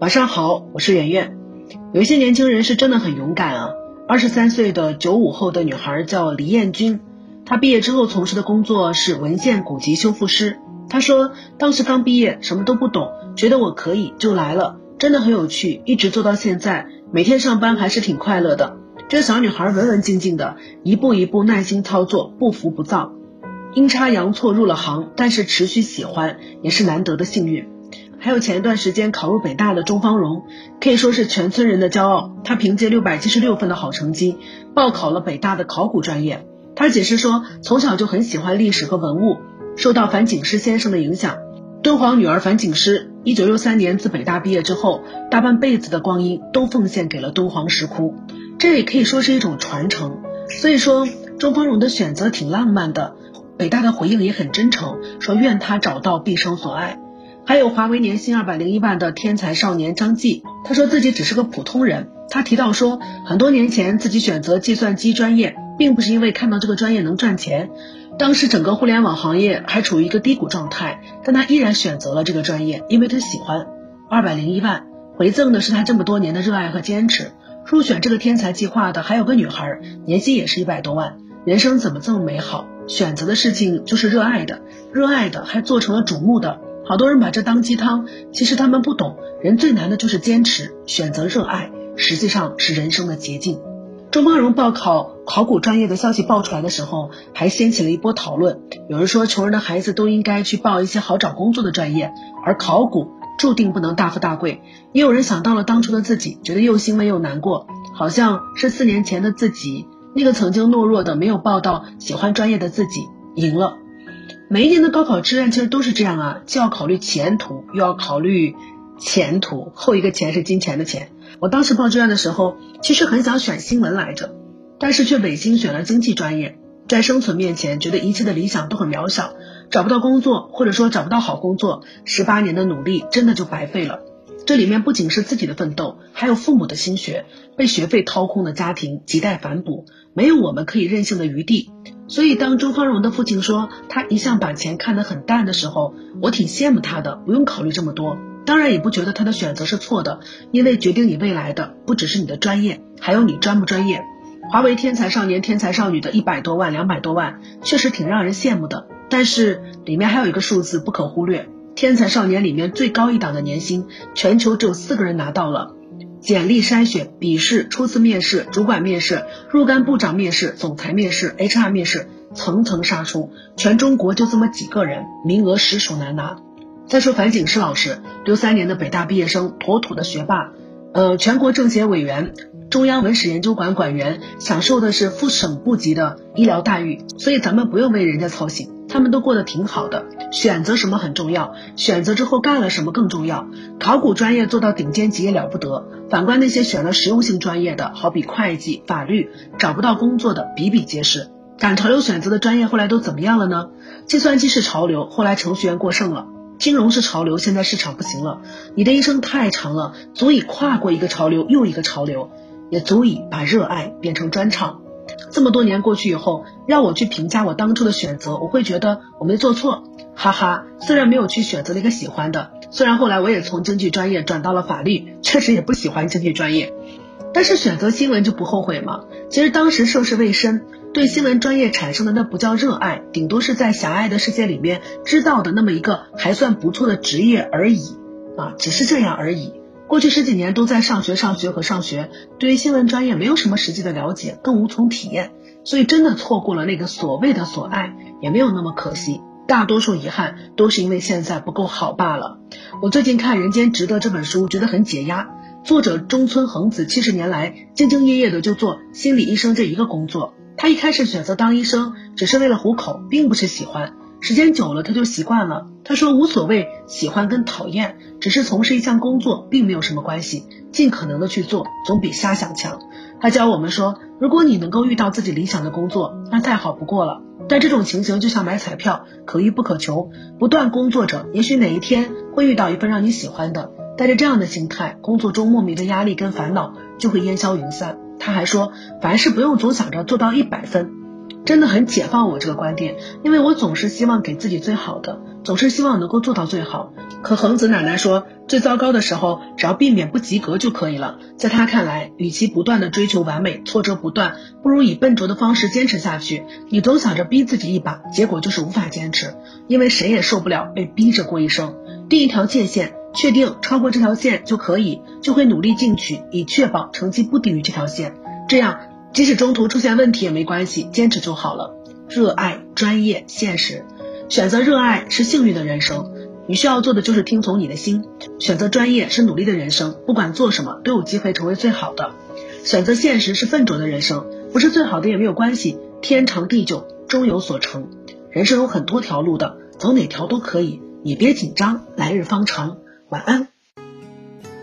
晚上好，我是圆圆。有一些年轻人是真的很勇敢啊。二十三岁的九五后的女孩叫黎艳君，她毕业之后从事的工作是文献古籍修复师。她说当时刚毕业，什么都不懂，觉得我可以就来了，真的很有趣，一直做到现在，每天上班还是挺快乐的。这个小女孩文文静静的，一步一步耐心操作，不浮不躁。阴差阳错入了行，但是持续喜欢也是难得的幸运。还有前一段时间考入北大的钟芳荣，可以说是全村人的骄傲。他凭借六百七十六分的好成绩，报考了北大的考古专业。他解释说，从小就很喜欢历史和文物，受到樊锦诗先生的影响。敦煌女儿樊锦诗，一九六三年自北大毕业之后，大半辈子的光阴都奉献给了敦煌石窟，这也可以说是一种传承。所以说，钟芳荣的选择挺浪漫的。北大的回应也很真诚，说愿他找到毕生所爱。还有华为年薪二百零一万的天才少年张继，他说自己只是个普通人。他提到说，很多年前自己选择计算机专业，并不是因为看到这个专业能赚钱，当时整个互联网行业还处于一个低谷状态，但他依然选择了这个专业，因为他喜欢。二百零一万回赠的是他这么多年的热爱和坚持。入选这个天才计划的还有个女孩，年薪也是一百多万。人生怎么这么美好？选择的事情就是热爱的，热爱的还做成了瞩目的。好多人把这当鸡汤，其实他们不懂，人最难的就是坚持，选择热爱，实际上是人生的捷径。周芳荣报考考古专业的消息爆出来的时候，还掀起了一波讨论。有人说，穷人的孩子都应该去报一些好找工作的专业，而考古注定不能大富大贵。也有人想到了当初的自己，觉得又欣慰又难过，好像是四年前的自己。那个曾经懦弱的没有报到喜欢专业的自己赢了。每一年的高考志愿其实都是这样啊，既要考虑前途，又要考虑前途。后一个钱是金钱的钱。我当时报志愿的时候，其实很想选新闻来着，但是却违心选了经济专业。在生存面前，觉得一切的理想都很渺小，找不到工作，或者说找不到好工作，十八年的努力真的就白费了。这里面不仅是自己的奋斗，还有父母的心血，被学费掏空的家庭亟待反哺，没有我们可以任性的余地。所以，当周芳荣的父亲说他一向把钱看得很淡的时候，我挺羡慕他的，不用考虑这么多。当然，也不觉得他的选择是错的，因为决定你未来的不只是你的专业，还有你专不专业。华为天才少年、天才少女的一百多万、两百多万，确实挺让人羡慕的。但是里面还有一个数字不可忽略。天才少年里面最高一档的年薪，全球只有四个人拿到了。简历筛选、笔试、初次面试、主管面试、若干部长面试、总裁面试、HR 面试，层层杀出，全中国就这么几个人，名额实属难拿。再说樊锦诗老师，六三年的北大毕业生，妥妥的学霸，呃，全国政协委员。中央文史研究馆馆员享受的是副省部级的医疗待遇，所以咱们不用为人家操心，他们都过得挺好的。选择什么很重要，选择之后干了什么更重要。考古专业做到顶尖级也了不得，反观那些选了实用性专业的，好比会计、法律，找不到工作的比比皆是。赶潮流选择的专业后来都怎么样了呢？计算机是潮流，后来程序员过剩了。金融是潮流，现在市场不行了。你的一生太长了，足以跨过一个潮流又一个潮流。也足以把热爱变成专长。这么多年过去以后，让我去评价我当初的选择，我会觉得我没做错，哈哈。虽然没有去选择那个喜欢的，虽然后来我也从经济专业转到了法律，确实也不喜欢经济专业，但是选择新闻就不后悔吗？其实当时涉世未深，对新闻专业产生的那不叫热爱，顶多是在狭隘的世界里面知道的那么一个还算不错的职业而已啊，只是这样而已。过去十几年都在上学、上学和上学，对于新闻专业没有什么实际的了解，更无从体验，所以真的错过了那个所谓的所爱，也没有那么可惜。大多数遗憾都是因为现在不够好罢了。我最近看《人间值得》这本书，觉得很解压。作者中村恒子七十年来兢兢业业的就做心理医生这一个工作。他一开始选择当医生，只是为了糊口，并不是喜欢。时间久了，他就习惯了。他说无所谓喜欢跟讨厌，只是从事一项工作，并没有什么关系。尽可能的去做，总比瞎想强。他教我们说，如果你能够遇到自己理想的工作，那再好不过了。但这种情形就像买彩票，可遇不可求。不断工作着，也许哪一天会遇到一份让你喜欢的。带着这样的心态，工作中莫名的压力跟烦恼就会烟消云散。他还说，凡事不用总想着做到一百分。真的很解放我这个观点，因为我总是希望给自己最好的，总是希望能够做到最好。可恒子奶奶说，最糟糕的时候，只要避免不及格就可以了。在她看来，与其不断的追求完美，挫折不断，不如以笨拙的方式坚持下去。你总想着逼自己一把，结果就是无法坚持，因为谁也受不了被逼着过一生。定一条界限，确定超过这条线就可以，就会努力进取，以确保成绩不低于这条线。这样，即使中途出现问题也没关系，坚持就好了。热爱、专业、现实，选择热爱是幸运的人生。你需要做的就是听从你的心，选择专业是努力的人生，不管做什么都有机会成为最好的。选择现实是笨拙的人生，不是最好的也没有关系，天长地久终有所成。人生有很多条路的，走哪条都可以，你别紧张，来日方长。晚安。